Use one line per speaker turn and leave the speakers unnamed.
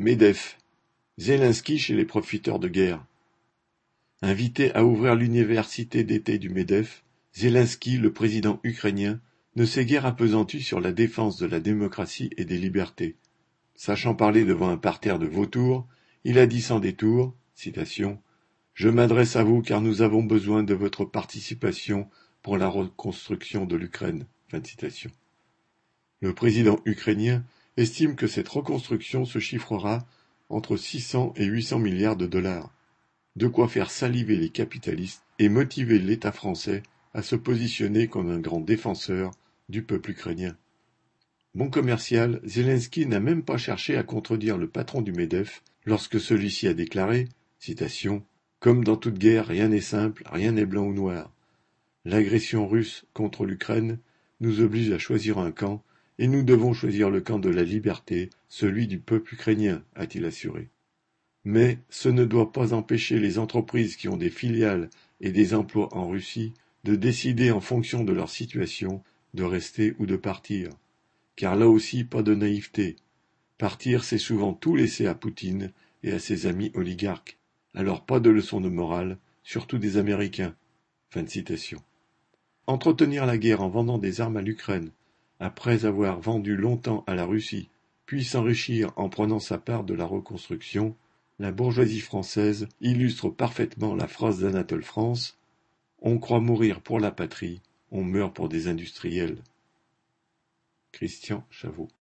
MEDEF Zelensky chez les profiteurs de guerre. Invité à ouvrir l'université d'été du MEDEF, Zelensky, le président ukrainien, ne s'est guère appesanti sur la défense de la démocratie et des libertés. Sachant parler devant un parterre de vautours, il a dit sans détour, citation, Je m'adresse à vous car nous avons besoin de votre participation pour la reconstruction de l'Ukraine. Le président ukrainien estime que cette reconstruction se chiffrera entre 600 et 800 milliards de dollars, de quoi faire saliver les capitalistes et motiver l'État français à se positionner comme un grand défenseur du peuple ukrainien. Bon commercial, Zelensky n'a même pas cherché à contredire le patron du MEDEF lorsque celui-ci a déclaré citation, Comme dans toute guerre, rien n'est simple, rien n'est blanc ou noir. L'agression russe contre l'Ukraine nous oblige à choisir un camp et nous devons choisir le camp de la liberté, celui du peuple ukrainien, a-t-il assuré. Mais ce ne doit pas empêcher les entreprises qui ont des filiales et des emplois en Russie de décider en fonction de leur situation de rester ou de partir. Car là aussi, pas de naïveté. Partir, c'est souvent tout laisser à Poutine et à ses amis oligarques. Alors pas de leçons de morale, surtout des Américains. Entretenir la guerre en vendant des armes à l'Ukraine, après avoir vendu longtemps à la Russie, puis s'enrichir en prenant sa part de la reconstruction, la bourgeoisie française illustre parfaitement la phrase d'Anatole France On croit mourir pour la patrie, on meurt pour des industriels. Christian Chavot